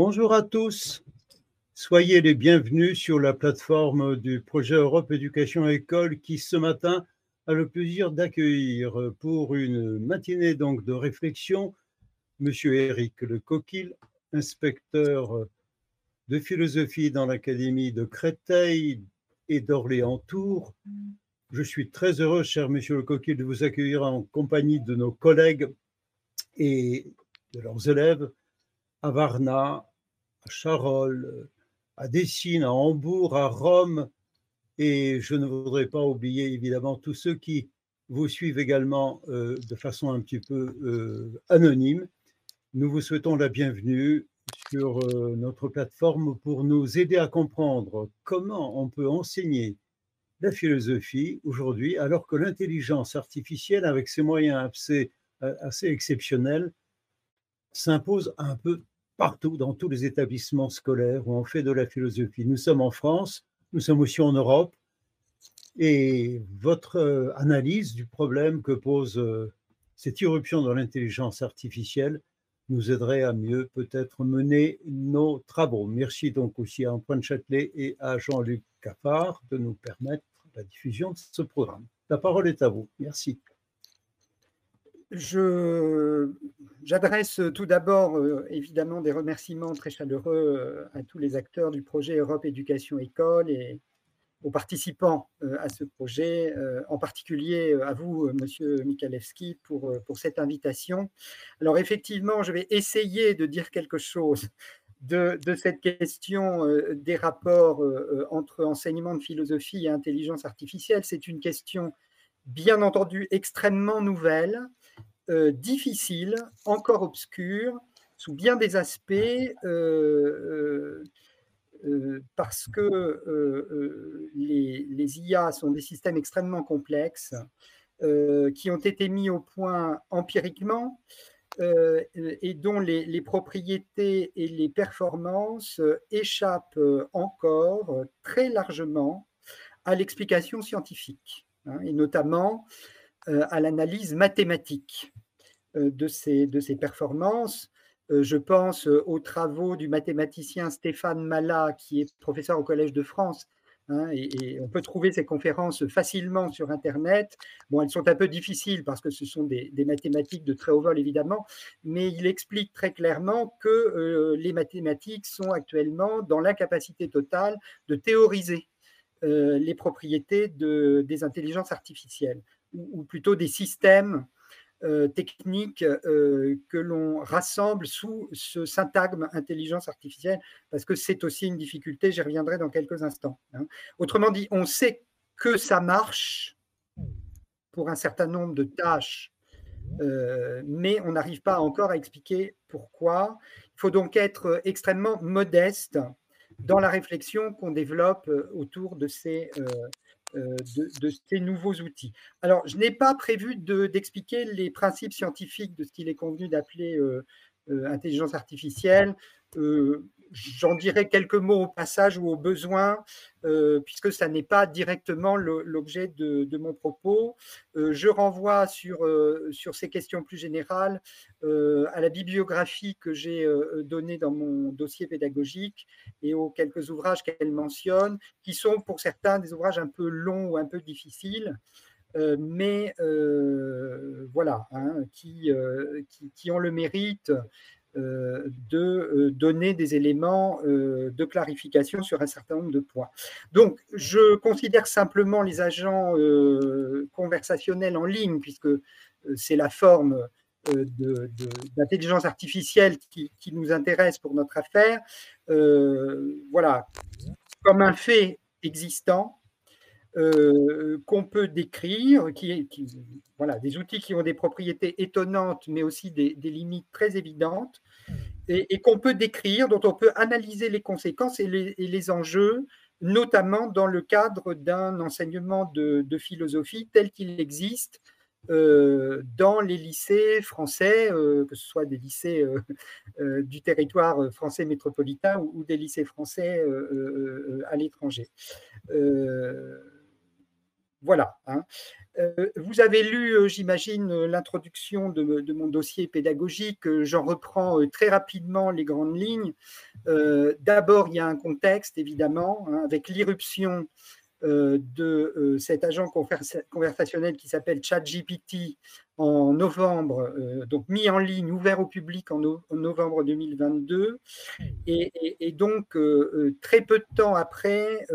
Bonjour à tous. Soyez les bienvenus sur la plateforme du projet Europe Éducation École qui ce matin a le plaisir d'accueillir pour une matinée donc de réflexion Monsieur Éric Le Coquille, inspecteur de philosophie dans l'Académie de Créteil et d'Orléans-Tours. Je suis très heureux, cher Monsieur Le Coquille, de vous accueillir en compagnie de nos collègues et de leurs élèves à Varna, Charolles, à Dessines, à Hambourg, à Rome. Et je ne voudrais pas oublier évidemment tous ceux qui vous suivent également euh, de façon un petit peu euh, anonyme. Nous vous souhaitons la bienvenue sur euh, notre plateforme pour nous aider à comprendre comment on peut enseigner la philosophie aujourd'hui alors que l'intelligence artificielle, avec ses moyens assez, assez exceptionnels, s'impose un peu partout dans tous les établissements scolaires où on fait de la philosophie. Nous sommes en France, nous sommes aussi en Europe, et votre euh, analyse du problème que pose euh, cette irruption dans l'intelligence artificielle nous aiderait à mieux peut-être mener nos travaux. Merci donc aussi à Antoine Châtelet et à Jean-Luc Caffard de nous permettre la diffusion de ce programme. La parole est à vous. Merci. J'adresse tout d'abord euh, évidemment des remerciements très chaleureux euh, à tous les acteurs du projet Europe Éducation École et aux participants euh, à ce projet, en particulier à vous, Monsieur Mikalewski, pour, pour cette invitation. Alors effectivement, je vais essayer de dire quelque chose de, de cette question des rapports entre enseignement de philosophie et intelligence artificielle. C'est une question bien entendu extrêmement nouvelle euh, difficile, encore obscure, sous bien des aspects, euh, euh, parce que les, IA sont des systèmes extrêmement complexes qui ont été mis au point empiriquement et dont les, les, propriétés et les performances échappent encore très largement à l'explication scientifique, hein, et notamment à l'analyse mathématique. Euh, de ces, de ces performances. Euh, je pense euh, aux travaux du mathématicien Stéphane Malat, qui est professeur au Collège de France, hein, et, on peut trouver ces conférences facilement sur Internet. Bon, elles sont un peu difficiles parce que ce sont des, mathématiques de très haut vol, évidemment, mais il explique très clairement que les mathématiques sont actuellement dans l'incapacité totale de théoriser les propriétés de, des intelligences artificielles, ou plutôt des systèmes euh, techniques euh, que l'on rassemble sous ce syntagme intelligence artificielle, parce que c'est aussi une difficulté, j'y reviendrai dans quelques instants. Hein. Autrement dit, on sait que ça marche pour un certain nombre de tâches, euh, mais on n'arrive pas encore à expliquer pourquoi. Il faut donc être extrêmement modeste dans la réflexion qu'on développe autour de ces euh, de, ces nouveaux outils. Alors, je n'ai pas prévu d'expliquer les principes scientifiques de ce qu'il est convenu d'appeler euh, euh, intelligence artificielle. J'en dirai quelques mots au passage ou au besoin, puisque ça n'est pas directement l'objet de, mon propos. je renvoie sur, sur ces questions plus générales à la bibliographie que j'ai donnée dans mon dossier pédagogique et aux quelques ouvrages qu'elle mentionne, qui sont pour certains des ouvrages un peu longs ou un peu difficiles. mais voilà, hein, qui, qui, ont le mérite euh, de euh, donner des éléments euh, de clarification sur un certain nombre de points. Donc, je considère simplement les agents conversationnels en ligne, puisque c'est la forme d'intelligence artificielle qui, nous intéresse pour notre affaire, voilà, comme un fait existant euh, qu'on peut décrire, qui, voilà, des outils qui ont des propriétés étonnantes, mais aussi des, limites très évidentes, et, qu'on peut décrire, dont on peut analyser les conséquences et les, enjeux, notamment dans le cadre d'un enseignement de, philosophie tel qu'il existe euh, dans les lycées français, euh, que ce soit des lycées du territoire français métropolitain ou des lycées français à l'étranger. Voilà. Hein. vous avez lu, j'imagine, l'introduction de, mon dossier pédagogique. J'en reprends très rapidement les grandes lignes. D'abord, il y a un contexte, évidemment, hein, avec l'irruption euh, de euh, cet agent conversationnel qui s'appelle ChatGPT en novembre, euh, donc mis en ligne, ouvert au public en, novembre 2022. Et, donc, très peu de temps après,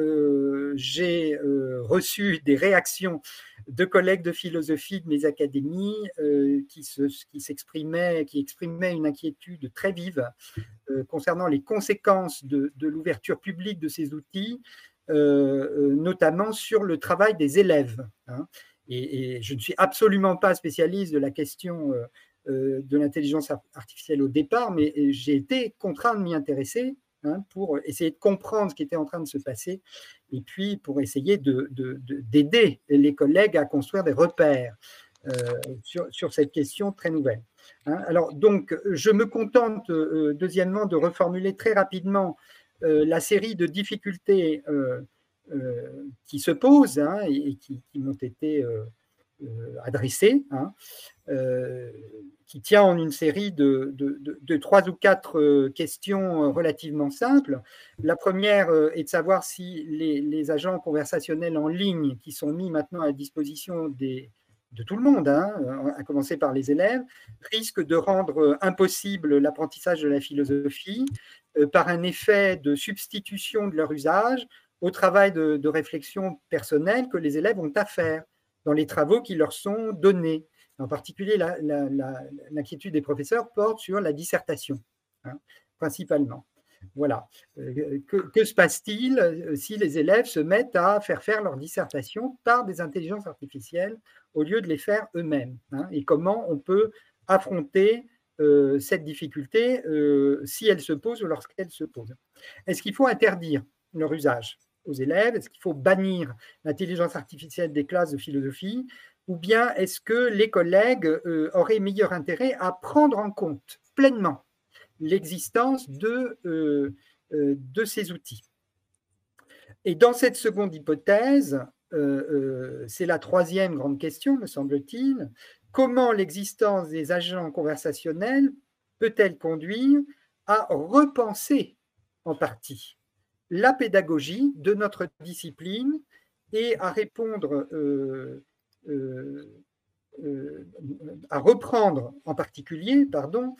j'ai reçu des réactions de collègues de philosophie de mes académies qui, s'exprimaient, qui exprimaient une inquiétude très vive concernant les conséquences de l'ouverture publique de ces outils euh, euh, notamment sur le travail des élèves. Hein. Et, je ne suis absolument pas spécialiste de la question euh, de l'intelligence artificielle au départ, mais j'ai été contraint de m'y intéresser hein, pour essayer de comprendre ce qui était en train de se passer et puis pour essayer d'aider de, les collègues à construire des repères sur, sur, cette question très nouvelle. Hein. Alors, donc, je me contente, deuxièmement, de reformuler très rapidement euh, la série de difficultés euh, euh, qui se posent hein, et, qui, m'ont été adressées, hein, qui tient en une série de, trois ou quatre questions relativement simples. La première est de savoir si les, agents conversationnels en ligne qui sont mis maintenant à disposition de tout le monde, hein, à commencer par les élèves, risquent de rendre impossible l'apprentissage de la philosophie euh, par un effet de substitution de leur usage au travail de, réflexion personnelle que les élèves ont à faire dans les travaux qui leur sont donnés. En particulier, l'inquiétude des professeurs porte sur la dissertation, hein, principalement. Voilà. Euh, que, se passe-t-il euh, si les élèves se mettent à faire faire leur dissertation par des intelligences artificielles au lieu de les faire eux-mêmes hein, Et comment on peut affronter euh, cette difficulté si elle se pose ou lorsqu'elle se pose? Est-ce qu'il faut interdire leur usage? Aux élèves? Est-ce qu'il faut bannir l'intelligence artificielle des classes de philosophie? Ou bien est-ce que les collègues auraient meilleur intérêt à prendre en compte pleinement l'existence de, euh, euh, ces outils? Et dans cette seconde hypothèse, euh, c'est la troisième grande question, me semble-t-il, comment l'existence des agents conversationnels peut-elle conduire à repenser en partie la pédagogie de notre discipline et à répondre euh, à reprendre en particulier pardon,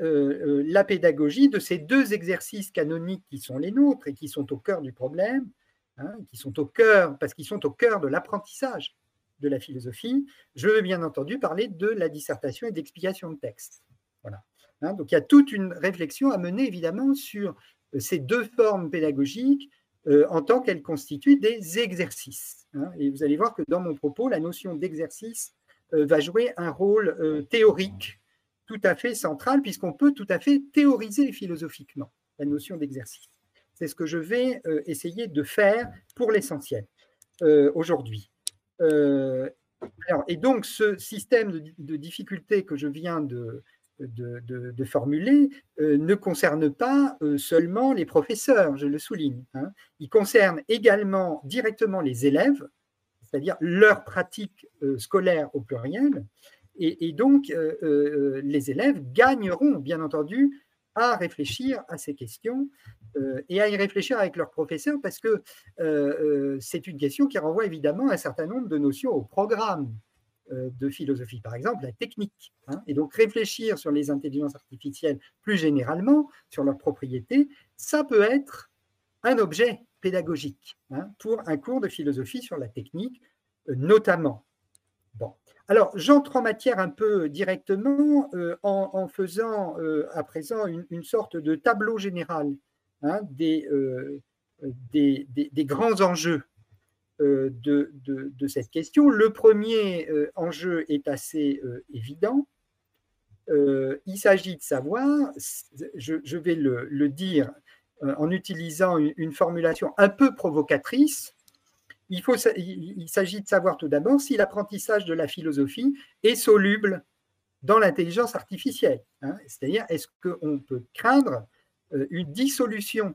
euh, euh, la pédagogie de ces deux exercices canoniques qui sont les nôtres et qui sont au cœur du problème, hein, qui sont au cœur, parce qu'ils sont au cœur de l'apprentissage de la philosophie. Je veux bien entendu parler de la dissertation et d'explication de texte. Voilà. Hein, donc il y a toute une réflexion à mener évidemment sur ces deux formes pédagogiques en tant qu'elles constituent des exercices. Hein. et vous allez voir que dans mon propos, la notion d'exercice euh, va jouer un rôle euh, théorique tout à fait central, puisqu'on peut tout à fait théoriser philosophiquement la notion d'exercice. C'est ce que je vais euh, essayer de faire pour l'essentiel aujourd'hui. et donc, ce système de, difficultés que je viens de, de, formuler ne concerne pas seulement les professeurs, je le souligne. Hein. Il concerne également directement les élèves, c'est-à-dire leur pratique euh, scolaire au pluriel. Et, donc, euh, euh, les élèves gagneront, bien entendu, à réfléchir à ces questions et à y réfléchir avec leurs professeurs parce que c'est une question qui renvoie évidemment un certain nombre de notions au programme de philosophie, par exemple la technique. Hein. et donc réfléchir sur les intelligences artificielles plus généralement, sur leurs propriétés, ça peut être un objet pédagogique hein, pour un cours de philosophie sur la technique, euh, notamment. Bon. Alors, j'entre en matière un peu directement euh, en, faisant euh, à présent une, sorte de tableau général hein, des, grands enjeux de, de, cette question. Le premier enjeu est assez évident. il s'agit de savoir, je, vais le, dire euh, en utilisant une, formulation un peu provocatrice, il, s'agit de savoir tout d'abord si l'apprentissage de la philosophie est soluble dans l'intelligence artificielle. Hein. C'est-à-dire, est-ce qu'on peut craindre euh, une dissolution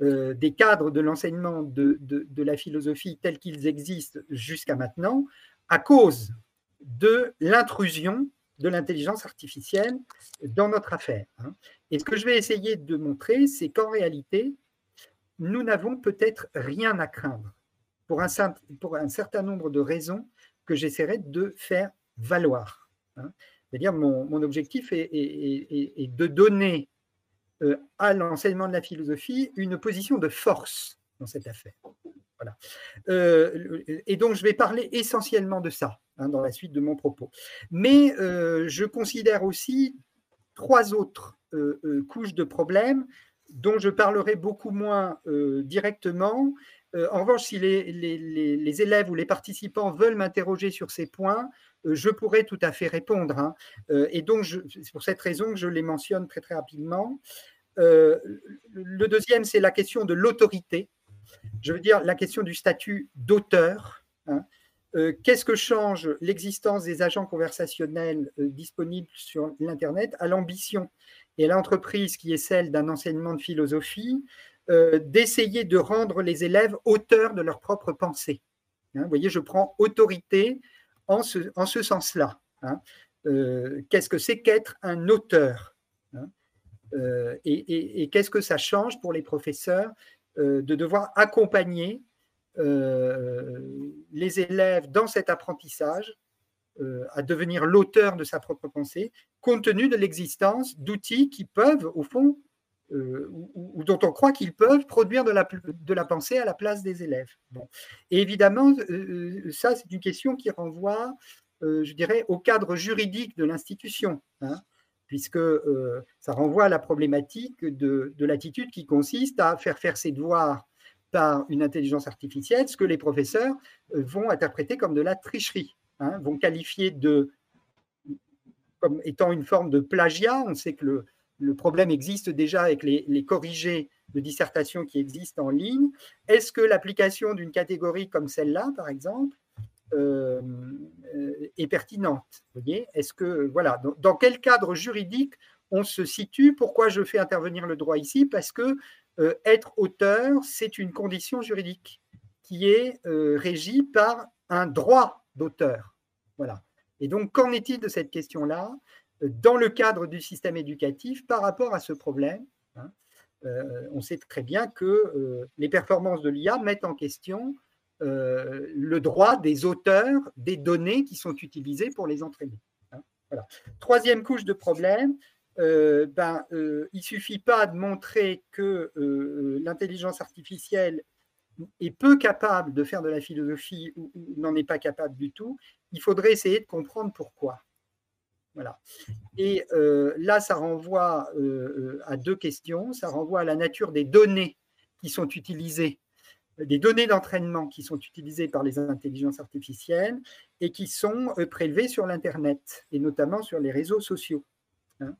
des cadres de l'enseignement de, la philosophie tels qu'ils existent jusqu'à maintenant à cause de l'intrusion de l'intelligence artificielle dans notre affaire. Hein. Et ce que je vais essayer de montrer, c'est qu'en réalité, nous n'avons peut-être rien à craindre pour un, pour un, certain nombre de raisons que j'essaierai de faire valoir. Hein. C'est-à-dire, mon, mon, objectif est, de donner euh, à l'enseignement de la philosophie une position de force dans cette affaire. Voilà. Euh, et donc, je vais parler essentiellement de ça hein, dans la suite de mon propos. Mais euh, je considère aussi trois autres couches de problèmes dont je parlerai beaucoup moins directement en revanche, si les, élèves ou les participants veulent m'interroger sur ces points, je pourrais tout à fait répondre. Hein. Euh, et donc, c'est pour cette raison que je les mentionne très très rapidement. le deuxième, c'est la question de l'autorité. Je veux dire la question du statut d'auteur. Hein. Qu'est-ce que change l'existence des agents conversationnels disponibles sur l'Internet à l'ambition et à l'entreprise qui est celle d'un enseignement de philosophie euh, d'essayer de rendre les élèves auteurs de leur propre pensée. Hein, vous voyez, je prends autorité en ce, en ce sens-là. Hein. Euh, qu'est-ce que c'est qu'être un auteur hein. euh, Et, qu'est-ce que ça change pour les professeurs de devoir accompagner les élèves dans cet apprentissage à devenir l'auteur de sa propre pensée, compte tenu de l'existence d'outils qui peuvent, au fond, euh, ou, dont on croit qu'ils peuvent produire de la, pensée à la place des élèves. Et évidemment, euh, euh, ça, c'est une question qui renvoie, je dirais, au cadre juridique de l'institution, hein, puisque ça renvoie à la problématique de, de l'attitude qui consiste à faire faire ses devoirs par une intelligence artificielle, ce que les professeurs vont interpréter comme de la tricherie, hein, vont qualifier de comme étant une forme de plagiat. On sait que le, le problème existe déjà avec les, corrigés de dissertation qui existent en ligne. Est-ce que l'application d'une catégorie comme celle-là, par exemple, euh, est pertinente voyez? Est-ce que voilà, dans, quel cadre juridique on se situe? Pourquoi je fais intervenir le droit ici? Parce que euh, être auteur, c'est une condition juridique qui est euh, régie par un droit d'auteur. Voilà. Et donc, qu'en est-il de cette question-là? Dans le cadre du système éducatif par rapport à ce problème. Hein. Euh, on sait très bien que euh, les performances de l'IA mettent en question euh, le droit des auteurs des données qui sont utilisées pour les entraîner. Hein. Troisième couche de problème, ben, il ne suffit pas de montrer que l'intelligence artificielle est peu capable de faire de la philosophie ou n'en est pas capable du tout. Il faudrait essayer de comprendre pourquoi. Voilà. Et euh, là, ça renvoie euh, euh, à deux questions. Ça renvoie à la nature des données qui sont utilisées, des données d'entraînement qui sont utilisées par les intelligences artificielles et qui sont prélevées sur l'Internet et notamment sur les réseaux sociaux. Hein.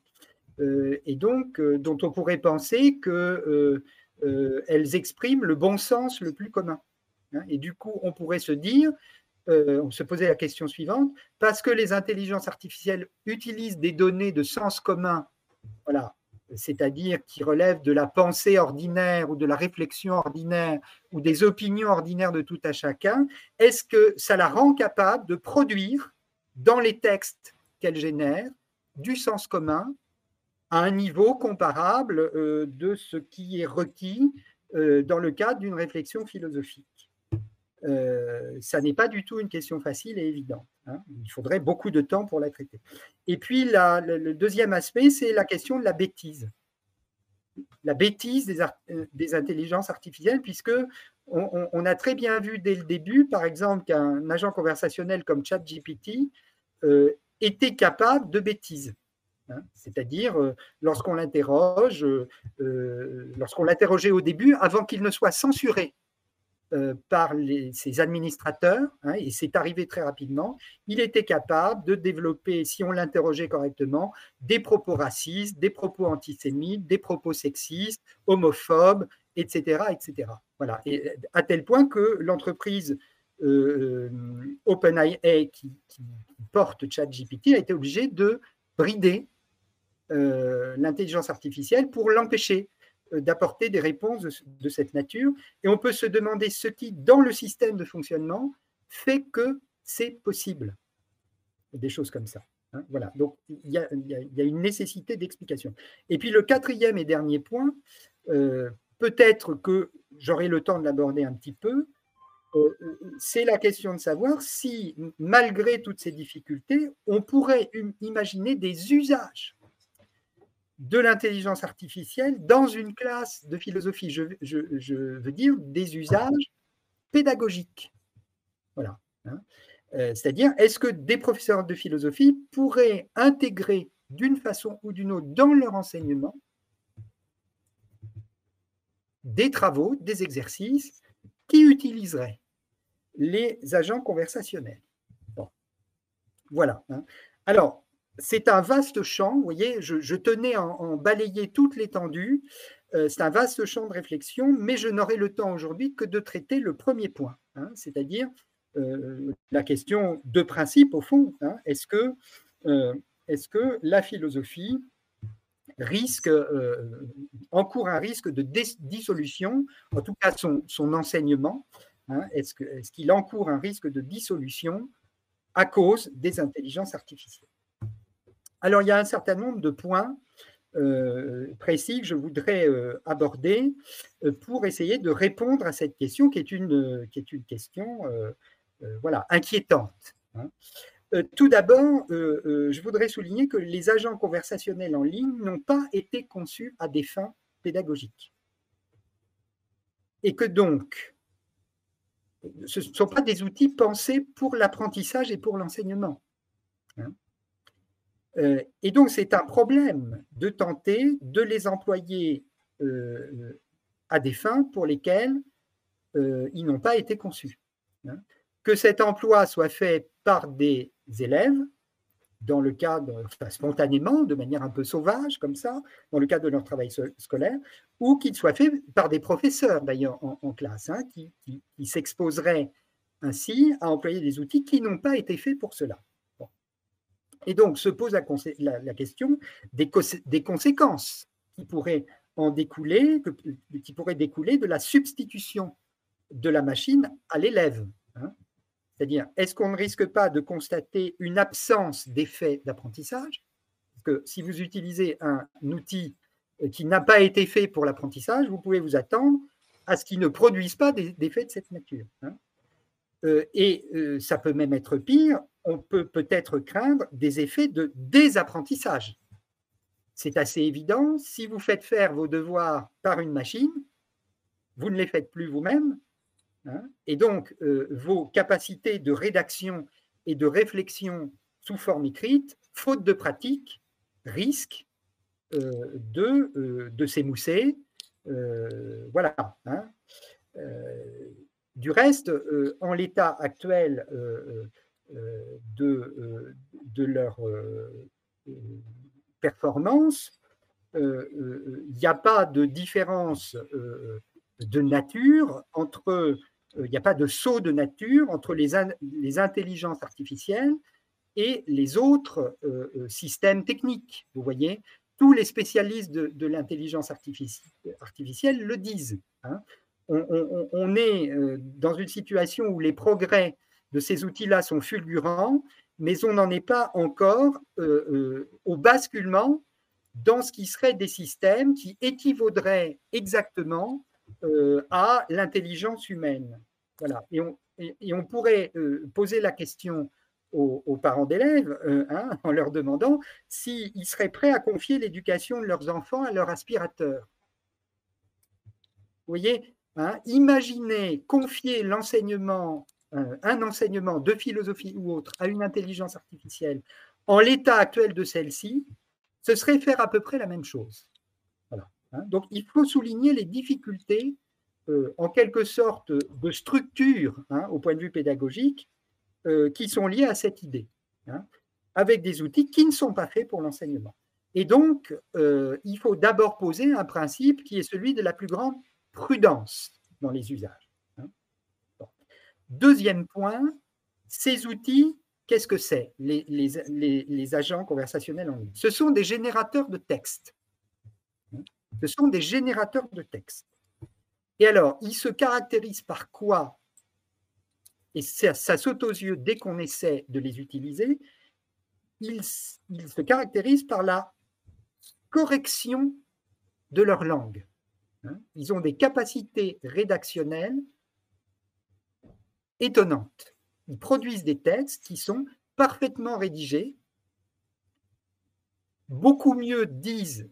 et donc, dont on pourrait penser qu'elles expriment le bon sens le plus commun. Hein. et du coup, on pourrait se dire euh, on se posait la question suivante, parce que les intelligences artificielles utilisent des données de sens commun, voilà, c'est-à-dire qui relèvent de la pensée ordinaire ou de la réflexion ordinaire ou des opinions ordinaires de tout à chacun, est-ce que ça la rend capable de produire dans les textes qu'elle génère du sens commun à un niveau comparable euh, de ce qui est requis euh, dans le cadre d'une réflexion philosophique? Euh, ça n'est pas du tout une question facile et évidente. Hein. Il faudrait beaucoup de temps pour la traiter. Et puis, le, deuxième aspect, c'est la question de la bêtise. La bêtise des, euh, des intelligences artificielles, puisque on, a très bien vu dès le début, par exemple, qu'un agent conversationnel comme ChatGPT euh, était capable de bêtises. Hein. C'est-à-dire, lorsqu'on l'interroge, lorsqu'on l'interrogeait au début, avant qu'il ne soit censuré euh, par ses administrateurs, hein, et c'est arrivé très rapidement, il était capable de développer, si on l'interrogeait correctement, des propos racistes, des propos antisémites, des propos sexistes, homophobes, etc. etc. Voilà. À tel point que l'entreprise euh, OpenAI qui, qui, porte ChatGPT a été obligée de brider euh, l'intelligence artificielle pour l'empêcher d'apporter des réponses de, cette nature. Et on peut se demander ce qui, dans le système de fonctionnement, fait que c'est possible. Des choses comme ça. Hein, voilà, donc il y, a, une nécessité d'explication. Et puis le quatrième et dernier point, euh, peut-être que j'aurai le temps de l'aborder un petit peu, euh, c'est la question de savoir si, malgré toutes ces difficultés, on pourrait imaginer des usages de l'intelligence artificielle dans une classe de philosophie. Je, veux dire des usages pédagogiques. Voilà. Hein. Euh, c'est-à-dire, est-ce que des professeurs de philosophie pourraient intégrer d'une façon ou d'une autre dans leur enseignement des travaux, des exercices qui utiliseraient les agents conversationnels? Voilà. Hein. Alors, c'est un vaste champ, vous voyez, je, tenais à en, balayer toute l'étendue. Euh, c'est un vaste champ de réflexion, mais je n'aurai le temps aujourd'hui que de traiter le premier point, hein, c'est-à-dire euh, la question de principe, au fond. Hein. est-ce que, euh, est que la philosophie risque, encourt un risque de dissolution, en tout cas son, son enseignement, hein, est-ce qu'il encourt un risque de dissolution à cause des intelligences artificielles? Alors, il y a un certain nombre de points euh, précis que je voudrais euh, aborder euh, pour essayer de répondre à cette question qui est une, qui est une question voilà, inquiétante. Hein. tout d'abord, je voudrais souligner que les agents conversationnels en ligne n'ont pas été conçus à des fins pédagogiques. Et que donc, ce ne sont pas des outils pensés pour l'apprentissage et pour l'enseignement. Hein. Euh, et donc, c'est un problème de tenter de les employer euh, à des fins pour lesquelles euh, ils n'ont pas été conçus. Hein. Que cet emploi soit fait par des élèves, dans le cadre, spontanément, de manière un peu sauvage, comme ça, dans le cadre de leur travail scolaire, ou qu'il soit fait par des professeurs, d'ailleurs, en, classe, hein, qui s'exposeraient ainsi à employer des outils qui n'ont pas été faits pour cela. Et donc se pose la, question des, conséquences qui pourraient en découler, qui pourraient découler de la substitution de la machine à l'élève. Hein. C'est-à-dire, est-ce qu'on ne risque pas de constater une absence d'effet d'apprentissage? Parce que si vous utilisez un outil qui n'a pas été fait pour l'apprentissage, vous pouvez vous attendre à ce qu'il ne produise pas d'effets de cette nature. Hein. Euh, et euh, ça peut même être pire, on peut peut-être craindre des effets de désapprentissage. C'est assez évident, si vous faites faire vos devoirs par une machine, vous ne les faites plus vous-même, hein, et donc euh, vos capacités de rédaction et de réflexion sous forme écrite, faute de pratique, risquent euh, de, euh, de s'émousser. voilà. Hein. du reste, en l'état actuel de, euh, de leur euh, performance, il n'y a pas de différence de nature entre, il n'y a pas de saut de nature entre les, les intelligences artificielles et les autres systèmes techniques. Vous voyez, tous les spécialistes de, l'intelligence artificielle, le disent. Hein. On, est dans une situation où les progrès de ces outils-là sont fulgurants, mais on n'en est pas encore euh, euh, au basculement dans ce qui serait des systèmes qui équivaudraient exactement euh, à l'intelligence humaine. Voilà. Et on, pourrait poser la question aux, parents d'élèves hein, en leur demandant s'ils seraient prêts à confier l'éducation de leurs enfants à leur aspirateur. Vous voyez, hein, imaginez confier l'enseignement un enseignement de philosophie ou autre à une intelligence artificielle en l'état actuel de celle-ci, ce serait faire à peu près la même chose. Hein. Donc il faut souligner les difficultés, euh, en quelque sorte, de structure hein, au point de vue pédagogique, euh, qui sont liées à cette idée, hein, avec des outils qui ne sont pas faits pour l'enseignement. Et donc, euh, il faut d'abord poser un principe qui est celui de la plus grande prudence dans les usages. Deuxième point, ces outils, qu'est-ce que c'est? Les, agents conversationnels en ligne Ce sont des générateurs de texte. Ce sont des générateurs de texte. Et alors, ils se caractérisent par quoi? Et ça, saute aux yeux dès qu'on essaie de les utiliser. Ils, se caractérisent par la correction de leur langue. Hein? Ils ont des capacités rédactionnelles étonnantes. Ils produisent des textes qui sont parfaitement rédigés, beaucoup mieux disent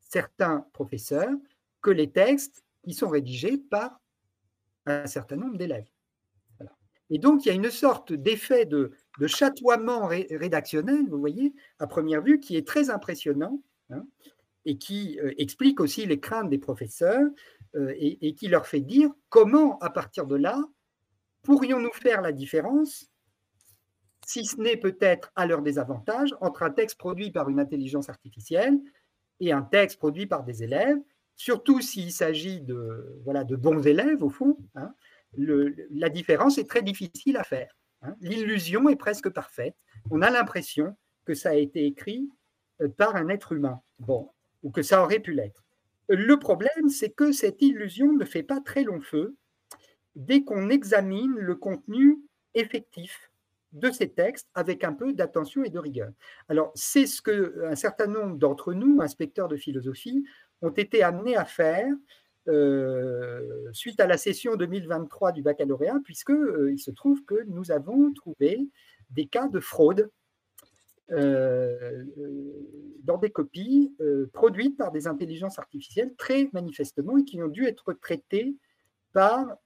certains professeurs que les textes qui sont rédigés par un certain nombre d'élèves. Et donc, il y a une sorte d'effet de, chatoiement rédactionnel, vous voyez, à première vue, qui est très impressionnant hein, et qui euh, explique aussi les craintes des professeurs euh, et, qui leur fait dire comment, à partir de là, pourrions-nous faire la différence, si ce n'est peut-être à leur désavantage, entre un texte produit par une intelligence artificielle et un texte produit par des élèves, surtout s'il s'agit de, voilà, de bons élèves, au fond. Hein, la différence est très difficile à faire. Hein. L'illusion est presque parfaite. On a l'impression que ça a été écrit euh, par un être humain, bon, ou que ça aurait pu l'être. Le problème, c'est que cette illusion ne fait pas très long feu dès qu'on examine le contenu effectif de ces textes avec un peu d'attention et de rigueur. Alors, c'est ce que un certain nombre d'entre nous, inspecteurs de philosophie, ont été amenés à faire euh, suite à la session 2023 du baccalauréat, puisque euh, se trouve que nous avons trouvé des cas de fraude euh, dans des copies produites par des intelligences artificielles très manifestement et qui ont dû être traitées par,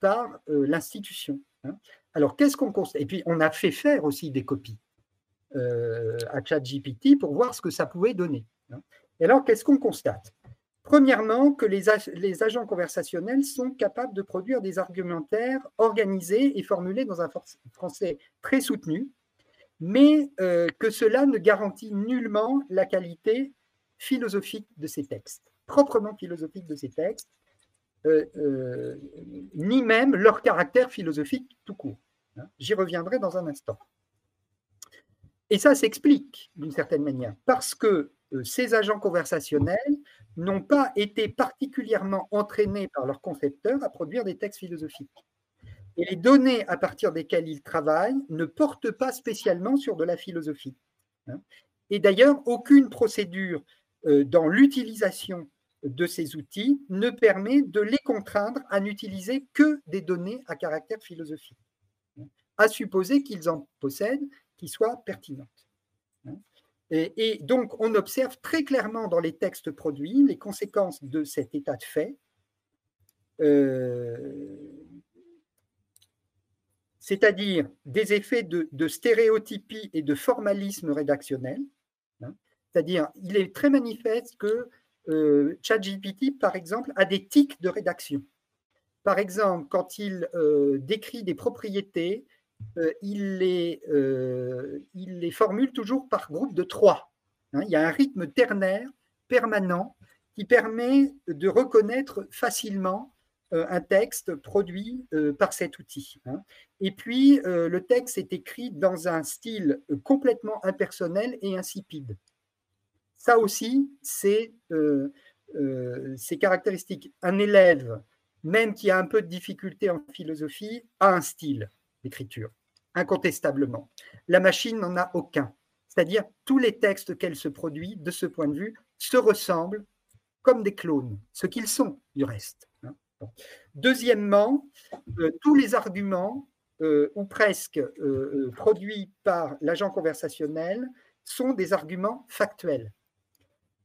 par l'institution. Hein. Alors, qu'est-ce qu'on constate Et puis, on a fait faire aussi des copies euh, à ChatGPT pour voir ce que ça pouvait donner. Hein. Et alors, qu'est-ce qu'on constate? Premièrement, que les, agents conversationnels sont capables de produire des argumentaires organisés et formulés dans un français très soutenu, mais euh, que cela ne garantit nullement la qualité philosophique de ces textes, proprement philosophique de ces textes, euh, euh, ni même leur caractère philosophique tout court. Hein. J'y reviendrai dans un instant. Et ça s'explique d'une certaine manière, parce que euh, ces agents conversationnels n'ont pas été particulièrement entraînés par leurs concepteurs à produire des textes philosophiques. Et les données à partir desquelles ils travaillent ne portent pas spécialement sur de la philosophie. Hein. Et d'ailleurs, aucune procédure dans l'utilisation de ces outils ne permet de les contraindre à n'utiliser que des données à caractère philosophique, à supposer qu'ils en possèdent, qui soient pertinentes. Et, donc, on observe très clairement dans les textes produits les conséquences de cet état de fait, euh, c'est-à-dire des effets de, stéréotypie et de formalisme rédactionnel. C'est-à-dire, il est très manifeste que euh, ChatGPT, par exemple, a des tics de rédaction. Par exemple, quand il euh, décrit des propriétés, euh, il, les, formule toujours par groupe de trois. Hein. il y a un rythme ternaire permanent qui permet de reconnaître facilement un texte produit par cet outil. Hein. Et puis, le texte est écrit dans un style complètement impersonnel et insipide. Ça aussi, euh, euh, c'est caractéristique. Un élève, même qui a un peu de difficulté en philosophie, a un style d'écriture, incontestablement. La machine n'en a aucun. C'est-à-dire, tous les textes qu'elle se produit, de ce point de vue, se ressemblent comme des clones, ce qu'ils sont du reste. Hein. Deuxièmement, euh, tous les arguments, ou presque produits par l'agent conversationnel, sont des arguments factuels.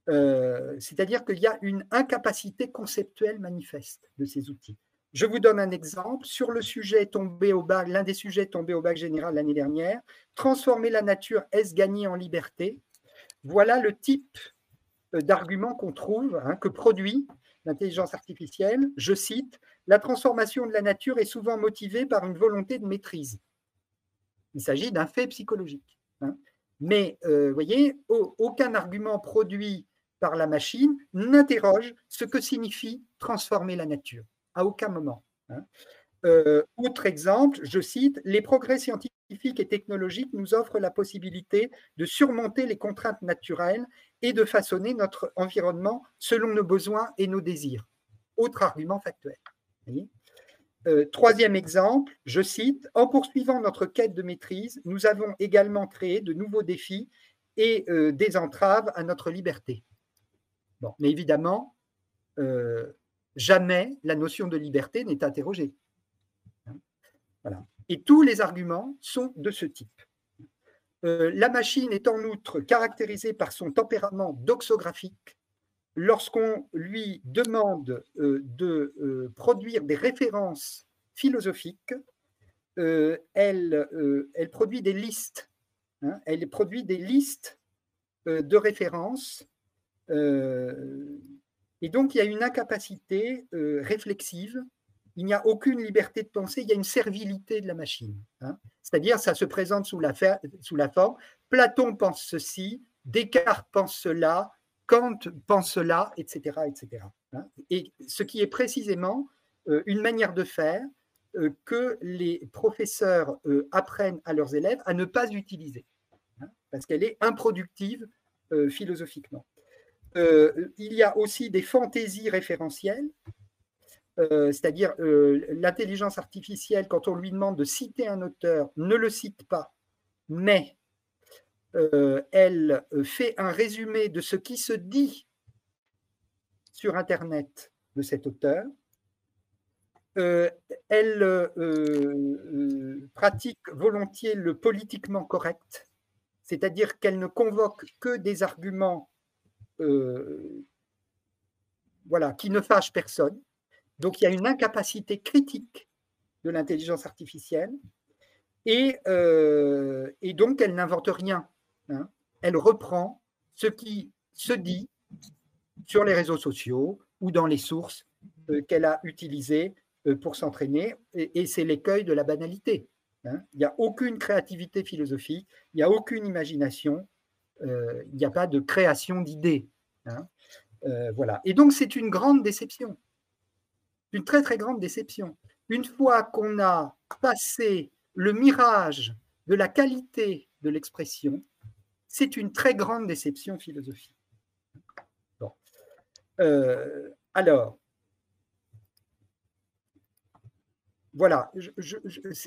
Euh, c'est-à-dire qu'il y a une incapacité conceptuelle manifeste de ces outils. Je vous donne un exemple. Sur le sujet tombé au bac, l'un des sujets tombés au bac général l'année dernière, transformer la nature, est-ce gagner en liberté? Voilà le type euh, d'argument qu'on trouve, hein, que produit l'intelligence artificielle. Je cite, la transformation de la nature est souvent motivée par une volonté de maîtrise. Il s'agit d'un fait psychologique. Hein. Mais, euh, vous voyez, aucun argument produit par la machine n'interroge ce que signifie transformer la nature, à aucun moment. Hein. Euh, autre exemple, je cite, les progrès scientifiques et technologiques nous offrent la possibilité de surmonter les contraintes naturelles et de façonner notre environnement selon nos besoins et nos désirs. Autre argument factuel. Euh, troisième exemple, je cite, En poursuivant notre quête de maîtrise, nous avons également créé de nouveaux défis et euh, des entraves à notre liberté. Bon, mais évidemment, euh, jamais la notion de liberté n'est interrogée. Voilà. Et tous les arguments sont de ce type. la machine est en outre caractérisée par son tempérament doxographique, lorsqu'on lui demande euh, de euh, produire des références philosophiques, euh, elle, elle, produit des listes. Hein, elle produit des listes de références. Et donc, il y a une incapacité réflexive. Il n'y a aucune liberté de penser. Il y a une servilité de la machine. Hein. C'est-à-dire, ça se présente sous la, forme Platon pense ceci, Descartes pense cela, Kant pense cela, etc. etc. Hein. Et ce qui est précisément euh, une manière de faire euh, que les professeurs euh, apprennent à leurs élèves à ne pas utiliser, hein, parce qu'elle est improductive philosophiquement. Il y a aussi des fantaisies référentielles, c'est-à-dire l'intelligence artificielle, quand on lui demande de citer un auteur, ne le cite pas, mais euh, elle euh, fait un résumé de ce qui se dit sur Internet de cet auteur. Euh, elle pratique volontiers le politiquement correct, c'est-à-dire qu'elle ne convoque que des arguments voilà, qui ne fâchent personne. Donc il y a une incapacité critique de l'intelligence artificielle et, et donc elle n'invente rien. Hein, elle reprend ce qui se dit sur les réseaux sociaux ou dans les sources euh, qu'elle a utilisées euh, pour s'entraîner, et, c'est l'écueil de la banalité. Hein. Il n'y a aucune créativité philosophique, il n'y a aucune imagination, euh, il n'y a pas de création d'idées. Hein. voilà. Et donc c'est une grande déception, une très très grande déception. Une fois qu'on a passé le mirage de la qualité de l'expression, c'est une très grande déception philosophique. Euh, alors, voilà,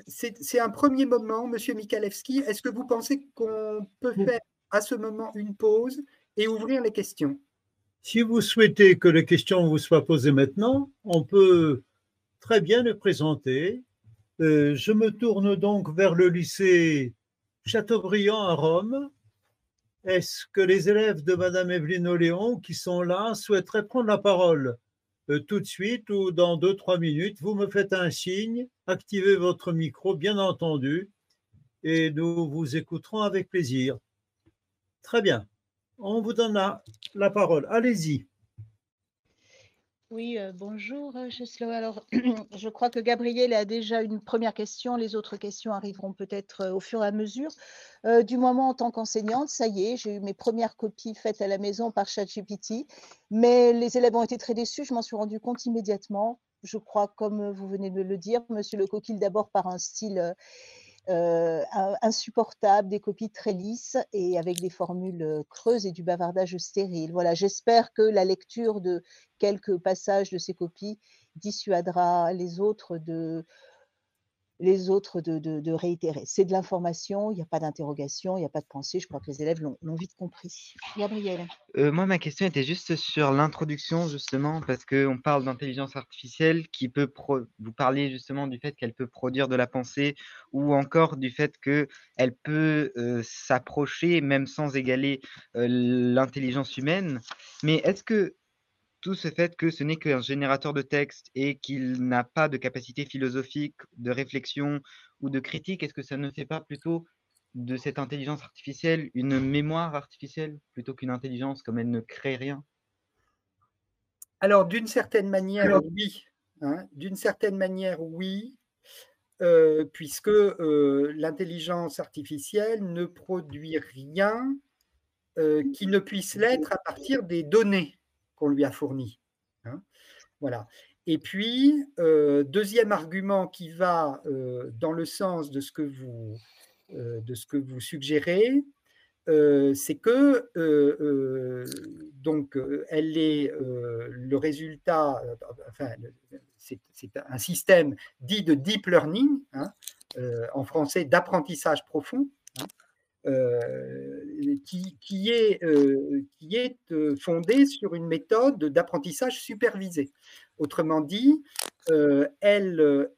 c'est un premier moment, Monsieur Mikalewski. Est-ce que vous pensez qu'on peut faire à ce moment une pause et ouvrir les questions Si vous souhaitez que les questions vous soient posées maintenant, on peut très bien les présenter. Euh, je me tourne donc vers le lycée Chateaubriand à Rome est-ce que les élèves de Madame Evelyne Oléon qui sont là souhaiteraient prendre la parole euh, tout de suite ou dans deux, trois minutes? Vous me faites un signe, activez votre micro, bien entendu, et nous vous écouterons avec plaisir. Très bien. On vous donne la, parole. Allez-y. Oui, euh, bonjour, Cheslo. Alors, je crois que Gabriel a déjà une première question. Les autres questions arriveront peut-être euh, au fur et à mesure. Euh, du moment en tant qu'enseignante, ça y est, j'ai eu mes premières copies faites à la maison par ChatGPT, mais les élèves ont été très déçus, je m'en suis rendu compte immédiatement. Je crois, comme vous venez de le dire, Monsieur Le Coquille, d'abord par un style euh, euh, insupportable, des copies très lisses et avec des formules creuses et du bavardage stérile. Voilà, j'espère que la lecture de quelques passages de ces copies dissuadera les autres de les autres de, réitérer. C'est de l'information, il n'y a pas d'interrogation, il n'y a pas de pensée. Je crois que les élèves l'ont vite compris. Gabriel. Euh, moi, ma question était juste sur l'introduction, justement, parce qu'on parle d'intelligence artificielle qui peut vous parler justement du fait qu'elle peut produire de la pensée ou encore du fait qu'elle peut euh, s'approcher, même sans égaler euh, l'intelligence humaine. Mais est-ce que tout ce fait que ce n'est qu'un générateur de texte et qu'il n'a pas de capacité philosophique, de réflexion ou de critique, est-ce que ça ne fait pas plutôt de cette intelligence artificielle une mémoire artificielle plutôt qu'une intelligence comme elle ne crée rien? Alors, d'une certaine manière, oui. Hein. d'une certaine manière, oui. Euh, puisque euh, l'intelligence artificielle ne produit rien euh, qui ne puisse l'être à partir des données qu'on lui a fourni. Hein. voilà. Et puis, euh, deuxième argument qui va euh, dans le sens de ce que vous de ce que vous suggérez, c'est que donc elle est le résultat, enfin, c'est un système dit de deep learning, hein, en français d'apprentissage profond, hein, qui, est, qui est fondé sur une méthode d'apprentissage supervisé. Autrement dit, elle,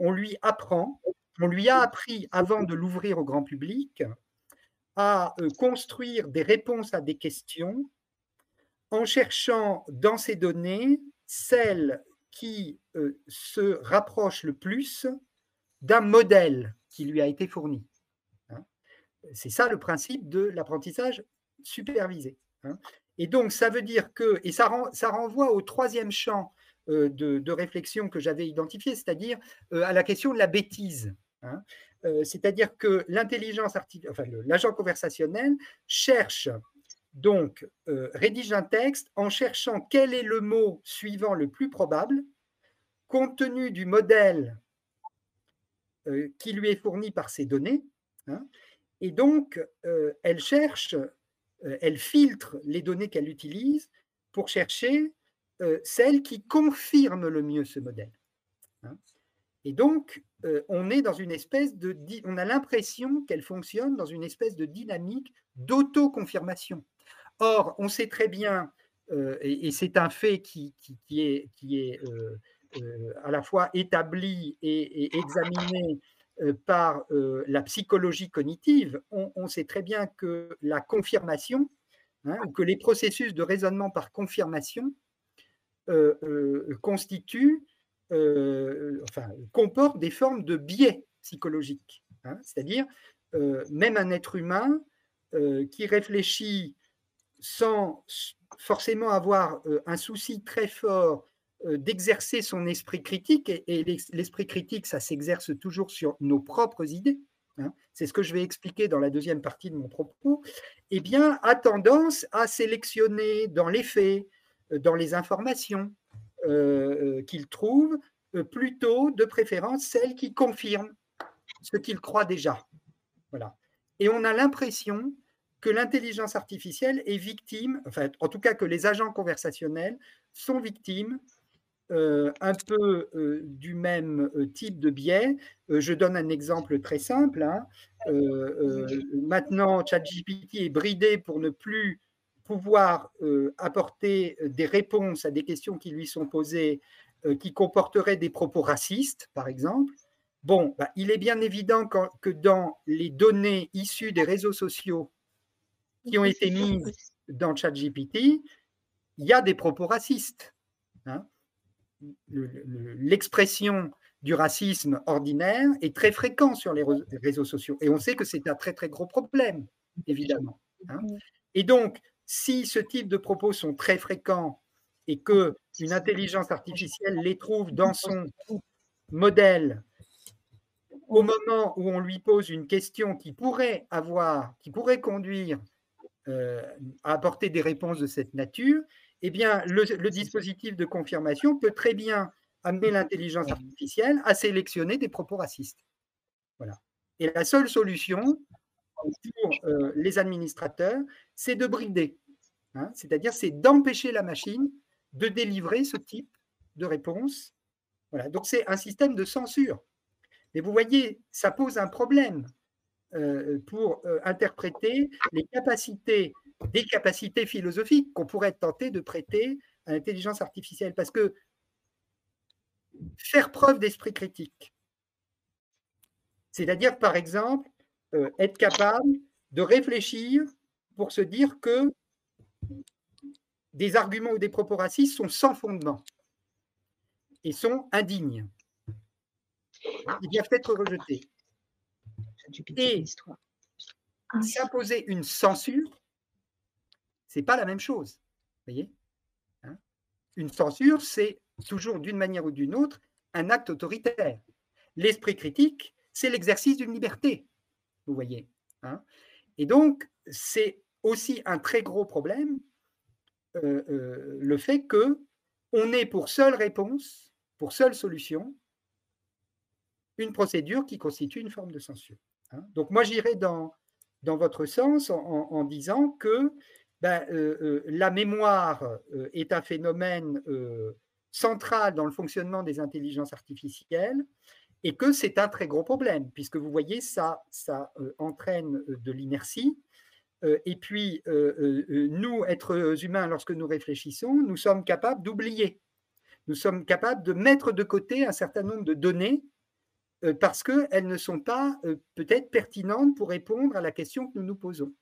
on lui apprend, on lui a appris avant de l'ouvrir au grand public à construire des réponses à des questions en cherchant dans ces données celles qui se rapprochent le plus d'un modèle qui lui a été fourni. C'est ça le principe de l'apprentissage supervisé. Hein. Et donc, ça veut dire que, et ça, renvoie au troisième champ de, réflexion que j'avais identifié, c'est-à-dire à la question de la bêtise. Hein. Euh, c'est-à-dire que l'intelligence l'agent conversationnel cherche donc euh, rédige un texte en cherchant quel est le mot suivant le plus probable, compte tenu du modèle euh, qui lui est fourni par ces données. Hein. Et donc, elle cherche, elle filtre les données qu'elle utilise pour chercher celles qui confirment le mieux ce modèle. Hein. Et donc, euh, on est dans une espèce de, on a l'impression qu'elle fonctionne dans une espèce de dynamique d'auto-confirmation. Or, on sait très bien, euh, et, c'est un fait qui, est, euh, à la fois établi et, examiné par la psychologie cognitive, on, sait très bien que la confirmation, hein, que les processus de raisonnement par confirmation constituent euh, enfin, comporte des formes de biais psychologiques. Hein. C'est-à-dire, euh, même un être humain euh, qui réfléchit sans forcément avoir un souci très fort d'exercer son esprit critique, et, l'esprit critique, ça s'exerce toujours sur nos propres idées, hein. c'est ce que je vais expliquer dans la deuxième partie de mon propos, eh bien, a tendance à sélectionner dans les faits, dans les informations, euh, euh, qu'il trouve, euh, plutôt de préférence celles qui confirment ce qu'il croit déjà. Voilà. Et on a l'impression que l'intelligence artificielle est victime, enfin, en tout cas que les agents conversationnels sont victimes un peu du même type de biais. je donne un exemple très simple. Hein. maintenant, ChatGPT est bridé pour ne plus pouvoir euh, apporter euh, des réponses à des questions qui lui sont posées euh, qui comporteraient des propos racistes, par exemple, bon, bah, il est bien évident que dans les données issues des réseaux sociaux qui ont été mises dans ChatGPT, il y a des propos racistes. Hein. L'expression du racisme ordinaire est très fréquent sur les réseaux sociaux. Et on sait que c'est un très, très gros problème, évidemment. Hein. Et donc, si ce type de propos sont très fréquents et que une intelligence artificielle les trouve dans son modèle au moment où on lui pose une question qui pourrait avoir, qui pourrait conduire euh, à apporter des réponses de cette nature, eh bien, le, dispositif de confirmation peut très bien amener l'intelligence artificielle à sélectionner des propos racistes. Voilà. Et la seule solution, pour euh, les administrateurs, c'est de brider. Hein, c'est-à-dire, c'est d'empêcher la machine de délivrer ce type de réponse. Voilà. Donc, c'est un système de censure. Mais vous voyez, ça pose un problème euh, pour euh, interpréter les capacités, des capacités philosophiques qu'on pourrait tenter de prêter à l'intelligence artificielle. Parce que faire preuve d'esprit critique, c'est-à-dire, par exemple, euh, être capable de réfléchir pour se dire que des arguments ou des propos racistes sont sans fondement et sont indignes. Ils doivent être rejetés. Et s'imposer une censure, c'est pas la même chose. Voyez hein une censure, c'est toujours d'une manière ou d'une autre un acte autoritaire. L'esprit critique, c'est l'exercice d'une liberté vous voyez. Hein. Et donc, c'est aussi un très gros problème euh, euh, le fait que on ait pour seule réponse, pour seule solution, une procédure qui constitue une forme de censure. Hein. Donc moi, j'irai dans votre sens en, disant que ben, la mémoire est un phénomène central dans le fonctionnement des intelligences artificielles et que c'est un très gros problème, puisque vous voyez, ça, ça entraîne de l'inertie. et puis, nous, êtres humains, lorsque nous réfléchissons, nous sommes capables d'oublier. Nous sommes capables de mettre de côté un certain nombre de données parce qu'elles ne sont pas peut-être pertinentes pour répondre à la question que nous nous posons.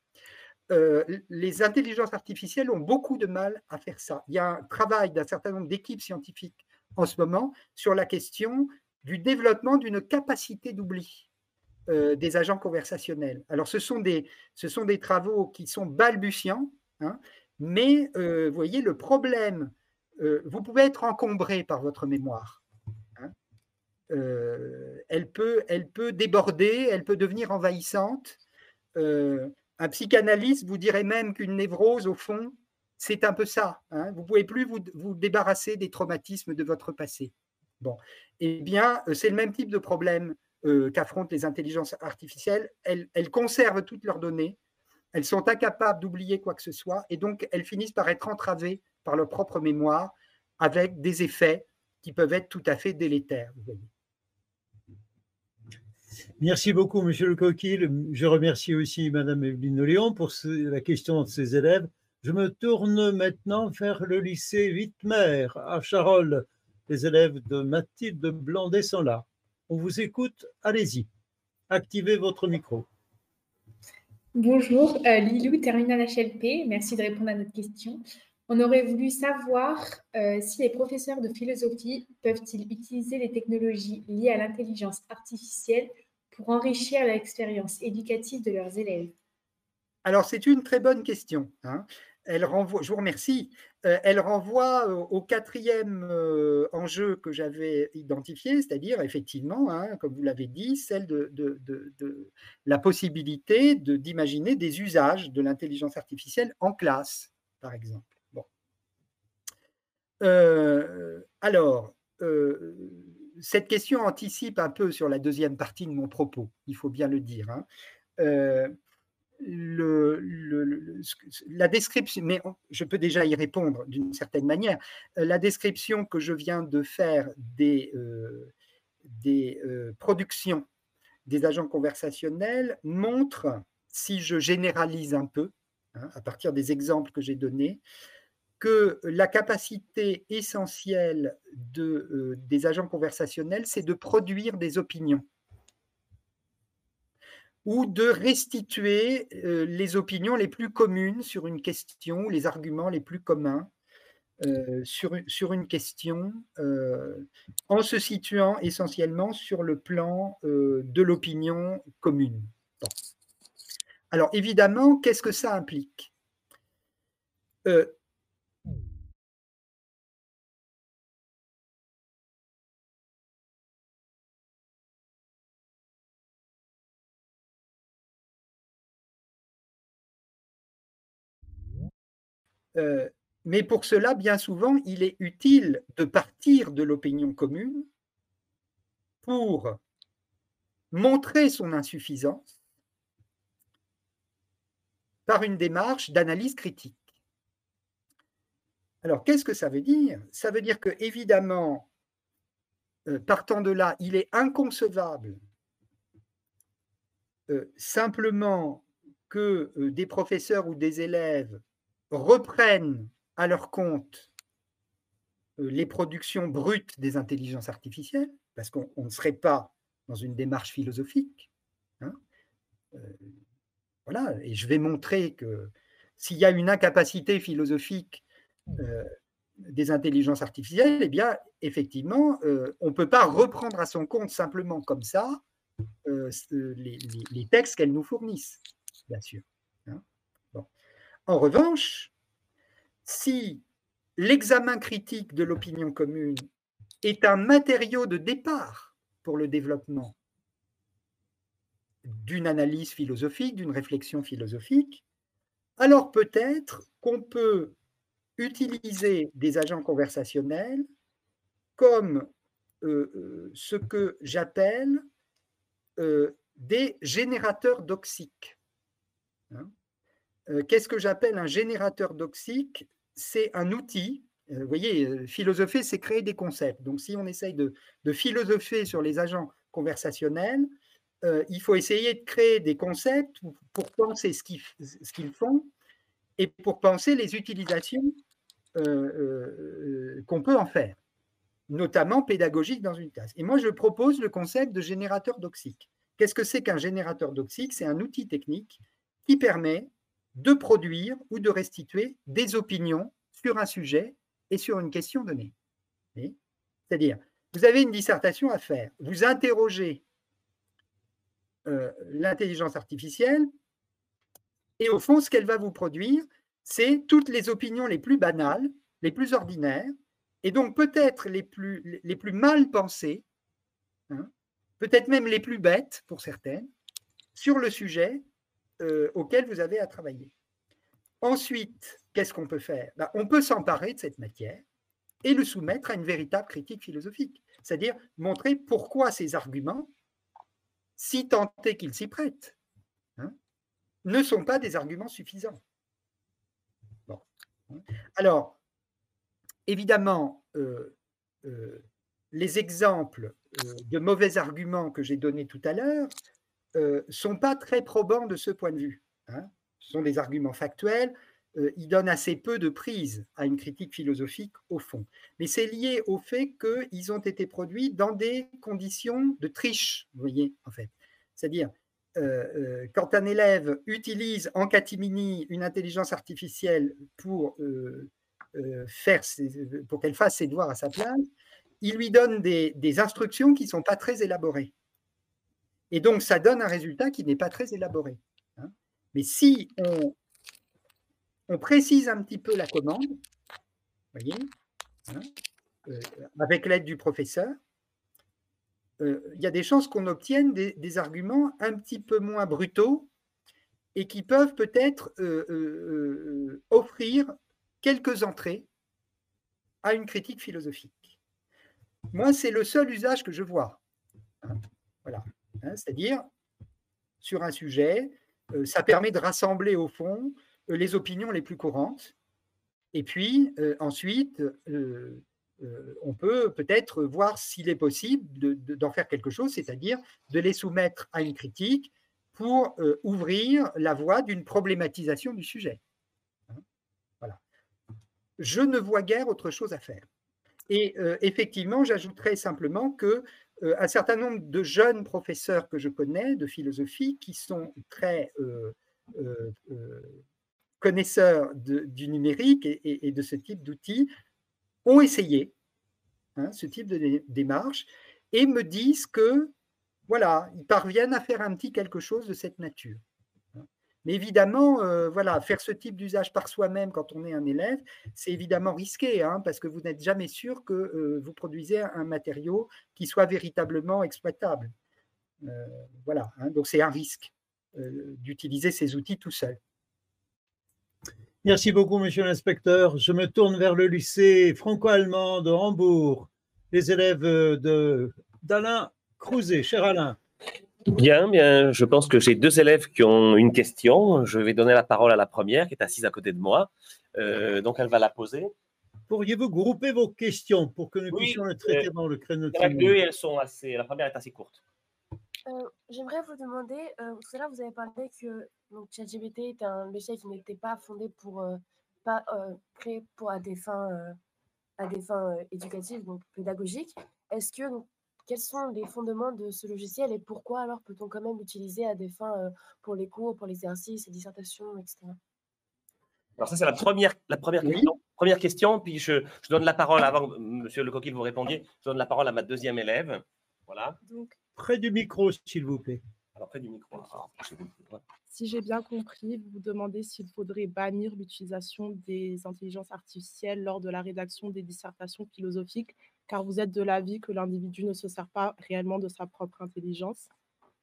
Les intelligences artificielles ont beaucoup de mal à faire ça. Il y a un travail d'un certain nombre d'équipes scientifiques en ce moment sur la question du développement d'une capacité d'oubli des agents conversationnels. Alors, ce sont des, ce sont des travaux qui sont balbutiants, hein, mais vous voyez, le problème, vous pouvez être encombré par votre mémoire. Euh, elle, peut, elle peut déborder, elle peut devenir envahissante. Euh, un psychanalyste vous dirait même qu'une névrose, au fond, c'est un peu ça. Hein. Vous ne pouvez plus vous, débarrasser des traumatismes de votre passé. Bon, eh bien, euh, c'est le même type de problème qu'affrontent les intelligences artificielles. Elles, conservent toutes leurs données, elles sont incapables d'oublier quoi que ce soit, et donc elles finissent par être entravées par leur propre mémoire avec des effets qui peuvent être tout à fait délétères. Merci beaucoup, Monsieur le Coquille. Je remercie aussi Madame Evelyne Léon pour la question de ses élèves. Je me tourne maintenant vers le lycée Wittmer à Charolles. Les élèves de Mathilde Blandet sont là. On vous écoute. Allez-y. Activez votre micro. Bonjour, euh, Lilou, terminal HLP. Merci de répondre à notre question. On aurait voulu savoir euh, si les professeurs de philosophie peuvent-ils utiliser les technologies liées à l'intelligence artificielle pour enrichir l'expérience éducative de leurs élèves? Alors, c'est une très bonne question. Hein. Elle renvoie, je vous remercie. Euh, elle renvoie au, quatrième euh, enjeu que j'avais identifié, c'est-à-dire effectivement, hein, comme vous l'avez dit, celle de, la possibilité d'imaginer des usages de l'intelligence artificielle en classe, par exemple. Bon. Euh, alors, cette question anticipe un peu sur la deuxième partie de mon propos, il faut bien le dire. Hein. Euh, la description, mais je peux déjà y répondre d'une certaine manière, euh, la description que je viens de faire des, euh, productions des agents conversationnels montre, si je généralise un peu, hein, à partir des exemples que j'ai donnés, que la capacité essentielle de, euh, des agents conversationnels, c'est de produire des opinions. Ou de restituer euh, les opinions les plus communes sur une question, les arguments les plus communs euh, sur, sur, une question, en se situant essentiellement sur le plan de l'opinion commune. Alors évidemment, qu'est-ce que ça implique? Mais pour cela, bien souvent, il est utile de partir de l'opinion commune pour montrer son insuffisance par une démarche d'analyse critique. Alors, qu'est-ce que ça veut dire? Ça veut dire que, évidemment, euh, partant de là, il est inconcevable euh, simplement que des professeurs ou des élèves reprennent à leur compte euh, les productions brutes des intelligences artificielles, parce qu'on ne serait pas dans une démarche philosophique. Hein. Euh, voilà, et je vais montrer que s'il y a une incapacité philosophique euh, des intelligences artificielles, eh bien, effectivement, on ne peut pas reprendre à son compte simplement comme ça les, les, textes qu'elles nous fournissent, bien sûr. En revanche, si l'examen critique de l'opinion commune est un matériau de départ pour le développement d'une analyse philosophique, d'une réflexion philosophique, alors peut-être qu'on peut utiliser des agents conversationnels comme euh, euh, ce que j'appelle euh, des générateurs toxiques. Hein. Euh, qu'est-ce que j'appelle un générateur toxique C'est un outil. Euh, vous voyez, philosopher, c'est créer des concepts. Donc, si on essaye de, philosopher sur les agents conversationnels, il faut essayer de créer des concepts pour penser ce qu'ils font et pour penser les utilisations qu'on peut en faire notamment pédagogique dans une classe. Et moi, je propose le concept de générateur toxique. Qu'est-ce que c'est qu'un générateur toxique C'est un outil technique qui permet de produire ou de restituer des opinions sur un sujet et sur une question donnée. C'est-à-dire, vous avez une dissertation à faire, vous interrogez euh, l'intelligence artificielle, et au fond, ce qu'elle va vous produire, c'est toutes les opinions les plus banales, les plus ordinaires, et donc peut-être les plus, mal pensées, hein, peut-être même les plus bêtes pour certaines, sur le sujet euh, auquel vous avez à travailler. Ensuite, qu'est-ce qu'on peut faire? Ben, On peut s'emparer de cette matière et le soumettre à une véritable critique philosophique, c'est-à-dire montrer pourquoi ces arguments, si tentés qu'ils s'y prêtent, hein, ne sont pas des arguments suffisants. Alors, évidemment, euh, euh, les exemples de mauvais arguments que j'ai donnés tout à l'heure ne sont pas très probants de ce point de vue. Hein. Ce sont des arguments factuels. ils donnent assez peu de prise à une critique philosophique au fond. Mais c'est lié au fait qu'ils ont été produits dans des conditions de triche, voyez, en fait. C'est-à-dire, quand un élève utilise en catimini une intelligence artificielle pour euh, pour qu'elle fasse ses devoirs à sa place, il lui donne des, instructions qui ne sont pas très élaborées. Et donc, ça donne un résultat qui n'est pas très élaboré. Hein. Mais si on, précise un petit peu la commande, voyez, hein, euh, avec l'aide du professeur, euh, il y a des chances qu'on obtienne des, arguments un petit peu moins brutaux et qui peuvent peut-être offrir quelques entrées à une critique philosophique. Moi, c'est le seul usage que je vois. Hein, voilà. Hein, c'est-à-dire, sur un sujet, euh, ça permet de rassembler au fond euh, les opinions les plus courantes. Et puis, euh, ensuite, on peut peut-être voir s'il est possible d'en faire quelque chose, c'est-à-dire de les soumettre à une critique pour ouvrir la voie d'une problématisation du sujet je ne vois guère autre chose à faire. Et effectivement, j'ajouterais simplement que un certain nombre de jeunes professeurs que je connais de philosophie qui sont très euh, connaisseurs du numérique et, de ce type d'outils ont essayé hein, ce type de démarche et me disent que voilà, ils parviennent à faire un petit quelque chose de cette nature. Mais évidemment, euh, voilà, faire ce type d'usage par soi-même quand on est un élève, c'est évidemment risqué, hein, parce que vous n'êtes jamais sûr que euh, vous produisez un matériau qui soit véritablement exploitable. Euh, voilà, hein, donc c'est un risque d'utiliser ces outils tout seul. Merci beaucoup, monsieur l'inspecteur. Je me tourne vers le lycée franco-allemand de Hambourg, les élèves d'Alain Crouzet. Cher Alain. Bien, bien. Je pense que j'ai deux élèves qui ont une question. Je vais donner la parole à la première qui est assise à côté de moi. Euh, donc, elle va la poser. Pourriez-vous grouper vos questions pour que nous puissions les traiter euh, dans le créneau Il y en a deux et elles sont assez. La première est assez courte. Euh, j'aimerais vous demander, tout à l'heure vous avez parlé que donc, ChatGPT est un logiciel qui n'était pas fondé pour, pas créé pour à des fins, à des fins éducatives, donc pédagogiques. Est-ce que quels sont les fondements de ce logiciel et pourquoi alors peut-on quand même l'utiliser à des fins euh, pour les cours, pour l'exercice, les dissertations, etc. Alors ça, c'est la première, la première, question, première question. Puis je, je, donne la parole, avant que Monsieur Lecoquil vous répondiez, je donne la parole à ma deuxième élève. Voilà. Donc, près du micro, s'il vous plaît. Alors, près du micro. Si j'ai bien compris, vous vous demandez s'il faudrait bannir l'utilisation des intelligences artificielles lors de la rédaction des dissertations philosophiques car vous êtes de l'avis que l'individu ne se sert pas réellement de sa propre intelligence,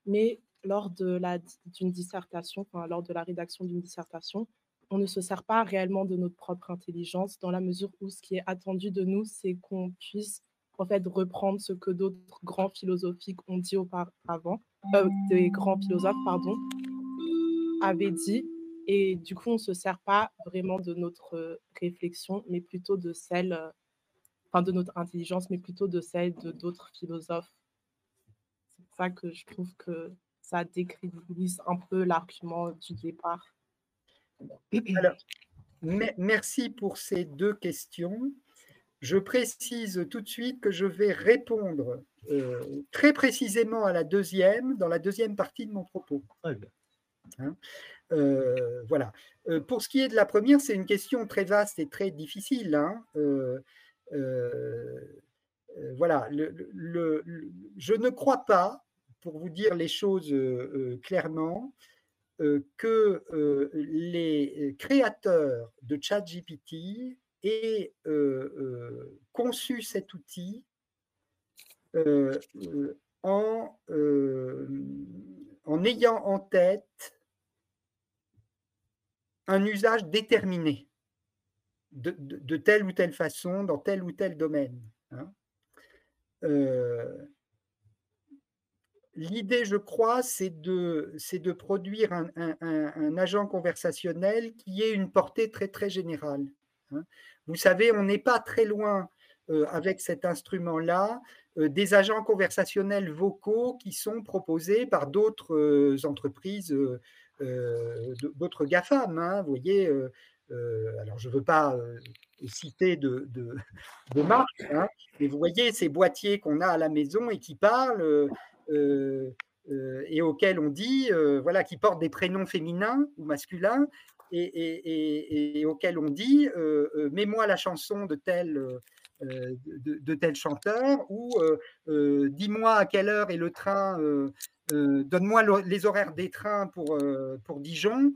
mais lors d'une dissertation, lors de la rédaction d'une dissertation, on ne se sert pas réellement de notre propre intelligence dans la mesure où ce qui est attendu de nous, c'est qu'on puisse en fait reprendre ce que d'autres grands philosophiques ont dit auparavant, euh, des grands philosophes, pardon, avaient dit. Et du coup, on ne se sert pas vraiment de notre réflexion, mais plutôt de celle, enfin de notre intelligence, mais plutôt de celle de d'autres philosophes. C'est pour ça que je trouve que ça décrédibilise un peu l'argument du départ. Alors, merci pour ces deux questions. Je précise tout de suite que je vais répondre euh, très précisément à la deuxième, dans la deuxième partie de mon propos. Hein, euh, voilà. Euh, pour ce qui est de la première, c'est une question très vaste et très difficile. Hein. Voilà. je ne crois pas, pour vous dire les choses clairement, que les créateurs de ChatGPT aient conçu cet outil en, en ayant en tête un usage déterminé de, telle ou telle façon, dans tel ou tel domaine. Hein. L'idée, je crois, c'est de, de produire un, agent conversationnel qui ait une portée très, générale. Hein. Vous savez, on n'est pas très loin euh, avec cet instrument-là euh, des agents conversationnels vocaux qui sont proposés par d'autres euh, entreprises, d'autres GAFAM. Hein. vous voyez, alors je ne veux pas citer de, de, hein, mais vous voyez ces boîtiers qu'on a à la maison et qui parlent euh, euh, et auxquels on dit, euh, voilà, qui portent des prénoms féminins ou masculins, et, auxquels on dit, mets-moi la chanson de, tel chanteur, ou dis-moi à quelle heure est le train, donne-moi les horaires des trains pour, pour Dijon,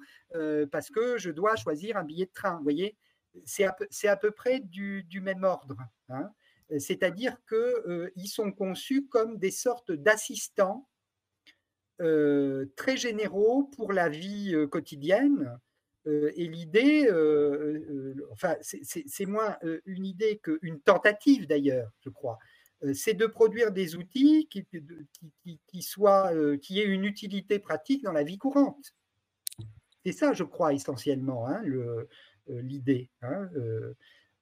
parce que je dois choisir un billet de train. Vous voyez, c'est à, à, peu près du, du même ordre. Hein c'est-à-dire qu'ils sont conçus comme des sortes d'assistants très généraux pour la vie quotidienne. et l'idée, c'est moins une idée qu'une tentative d'ailleurs, je crois, c'est de produire des outils qui, qui, aient une utilité pratique dans la vie courante. C'est ça, je crois, essentiellement, hein, l'idée. Hein,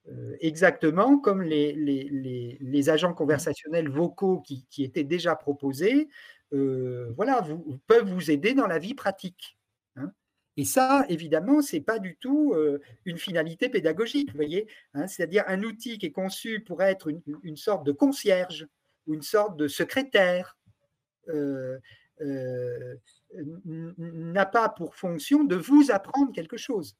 euh, exactement comme les, agents conversationnels vocaux qui, étaient déjà proposés, euh, voilà, peuvent vous aider dans la vie pratique. Hein. Et ça, évidemment, ce n'est pas du tout une finalité pédagogique, voyez, hein. c'est-à-dire un outil qui est conçu pour être une, sorte de concierge ou une sorte de secrétaire. n'a pas pour fonction de vous apprendre quelque chose.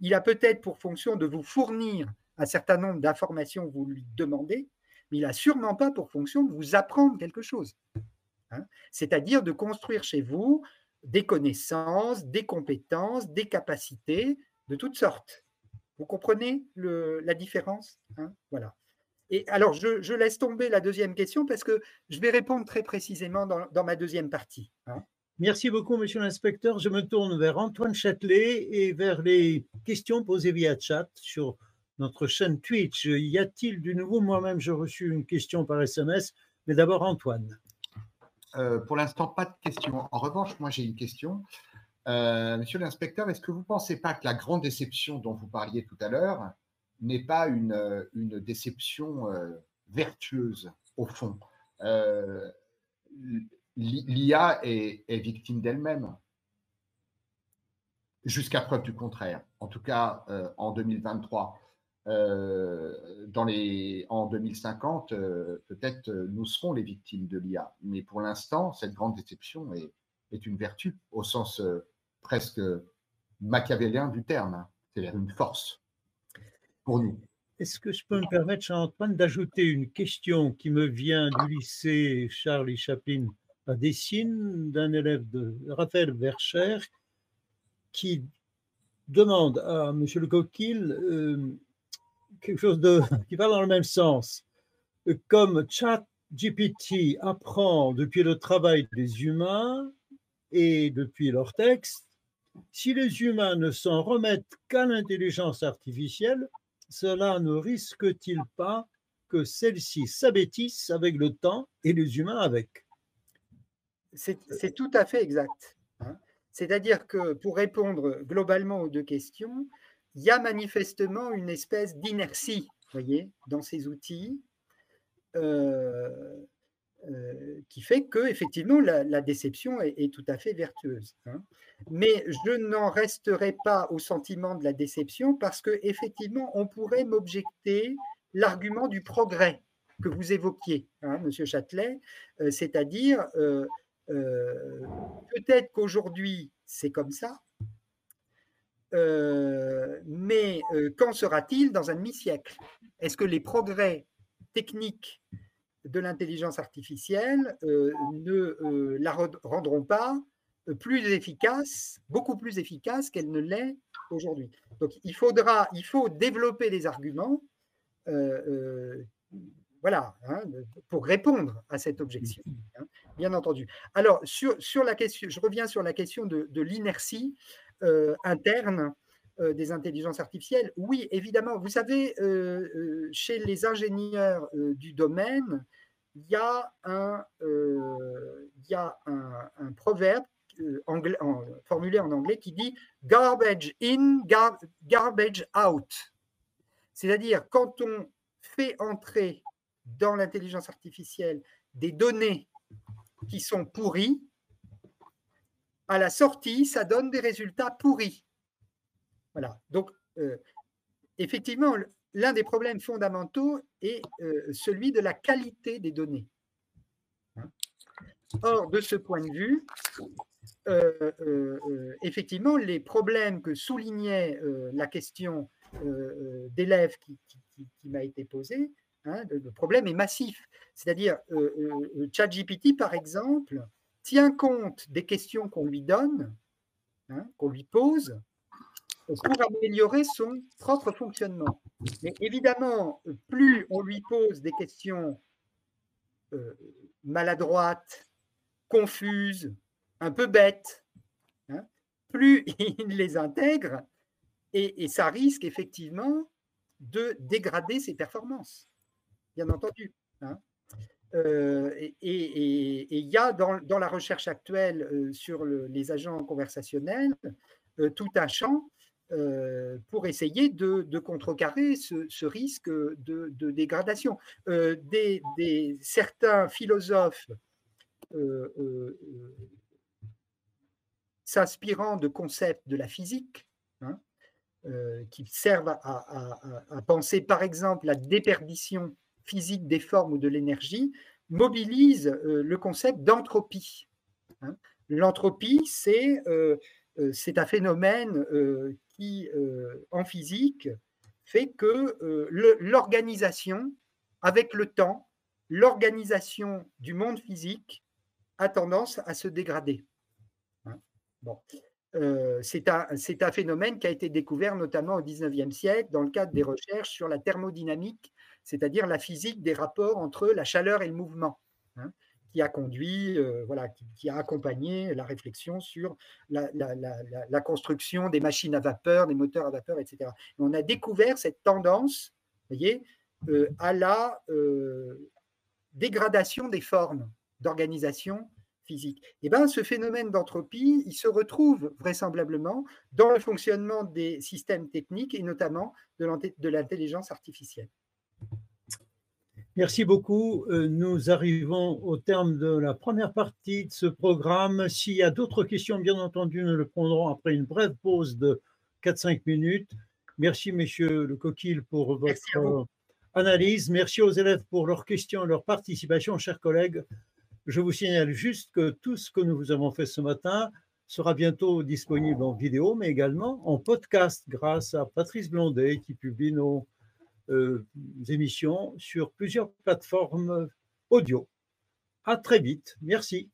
Il a peut-être pour fonction de vous fournir un certain nombre d'informations que vous lui demandez, mais il n'a sûrement pas pour fonction de vous apprendre quelque chose. Hein. C'est-à-dire de construire chez vous des connaissances, des compétences, des capacités de toutes sortes. Vous comprenez la différence hein? Voilà. Et alors, je, laisse tomber la deuxième question parce que je vais répondre très précisément dans, ma deuxième partie. Hein? Merci beaucoup, monsieur l'inspecteur. Je me tourne vers Antoine Châtelet et vers les questions posées via chat sur notre chaîne Twitch. Y a-t-il du nouveau? Moi-même, j'ai reçu une question par SMS, mais d'abord Antoine. Euh, pour l'instant, pas de question. En revanche, moi, j'ai une question. Euh, monsieur l'inspecteur, est-ce que vous ne pensez pas que la grande déception dont vous parliez tout à l'heure n'est pas une, une déception euh, vertueuse, au fond? L'IA est, victime d'elle-même, jusqu'à preuve du contraire, en tout cas en 2023. Euh, dans les, en 2050, euh, peut-être euh, nous serons les victimes de l'IA. Mais pour l'instant, cette grande déception est, est une vertu au sens presque machiavélien du terme, hein. c'est-à-dire une force pour nous. Est-ce que je peux me permettre, Jean-Antoine, d'ajouter une question qui me vient du lycée Charlie Chaplin à Dessines, d'un élève de Raphaël Vercher, qui demande à M. Le Coquille quelque chose de, qui va dans le même sens. Comme ChatGPT apprend depuis le travail des humains et depuis leurs textes, si les humains ne s'en remettent qu'à l'intelligence artificielle, cela ne risque-t-il pas que celle-ci s'abêtisse avec le temps et les humains avec? C'est tout à fait exact. hein. C'est-à-dire que pour répondre globalement aux deux questions, il y a manifestement une espèce d'inertie, voyez, dans ces outils, euh, euh, qui fait que effectivement la, déception est, tout à fait vertueuse. hein. Mais je n'en resterai pas au sentiment de la déception parce que effectivement on pourrait m'objecter l'argument du progrès que vous évoquiez, hein, Monsieur Châtelet, euh, c'est-à-dire peut-être qu'aujourd'hui c'est comme ça, euh, mais euh, qu'en sera-t-il dans un demi-siècle? Est-ce que les progrès techniques de l'intelligence artificielle euh, ne la re- rendront pas plus efficace, beaucoup plus efficace qu'elle ne l'est aujourd'hui? Donc il faudra, il faut développer des arguments, voilà, hein, pour répondre à cette objection, hein, bien entendu. Alors sur, sur la question, je reviens sur la question de, l'inertie interne euh, des intelligences artificielles. Oui, évidemment. Vous savez, euh, euh, chez les ingénieurs euh, du domaine, il y a un, euh, proverbe euh, en- formulé en anglais qui dit garbage in, gar- garbage out. C'est-à-dire quand on fait entrer dans l'intelligence artificielle des données qui sont pourries, à la sortie, ça donne des résultats pourris. Voilà. Donc, euh, effectivement, l'un des problèmes fondamentaux est euh, celui de la qualité des données. Hein. Or, de ce point de vue, euh, effectivement, les problèmes que soulignait la question d'élève qui, m'a été posée, hein, le, problème est massif. C'est-à-dire, ChatGPT, par exemple, tient compte des questions qu'on lui donne, hein, qu'on lui pose, pour améliorer son propre fonctionnement. Mais évidemment, plus on lui pose des questions euh, maladroites, confuses, un peu bêtes, hein, plus il les intègre et, et ça risque effectivement de dégrader ses performances, bien entendu. hein. Euh, et il y a dans, la recherche actuelle euh, sur le- les agents conversationnels euh, tout un champ pour essayer de, contrecarrer ce, risque de, dégradation. Des, certains philosophes s'inspirant de concepts de la physique, hein, qui servent à- à penser par exemple la déperdition physique des formes ou de l'énergie, mobilisent euh, le concept d'entropie. hein. L'entropie, c'est euh, euh, c'est un phénomène qui, en physique, fait que l'organisation, avec le temps, l'organisation du monde physique a tendance à se dégrader. Hein. Bon. C'est un, un phénomène qui a été découvert notamment au 19e siècle dans le cadre des recherches sur la thermodynamique, c'est-à-dire la physique des rapports entre la chaleur et le mouvement, hein, qui a conduit, euh, voilà, qui, a accompagné la réflexion sur la, construction des machines à vapeur, des moteurs à vapeur, etc. Et on a découvert cette tendance, voyez, euh, à la euh, dégradation des formes d'organisation physique. Et ben, ce phénomène d'entropie, il se retrouve vraisemblablement dans le fonctionnement des systèmes techniques et notamment de l'intelligence artificielle. Merci beaucoup. Euh, Nous arrivons au terme de la première partie de ce programme. S'il y a d'autres questions, bien entendu, nous le prendrons après une brève pause de 4-5 minutes. Merci, messieurs le coquille, pour votre analyse. Merci aux élèves pour leurs questions et leur participation, chers collègues. Je vous signale juste que tout ce que nous vous avons fait ce matin sera bientôt disponible en vidéo, mais également en podcast grâce à Patrice Blondet qui publie nos émissions sur plusieurs plateformes audio. À très vite. Merci.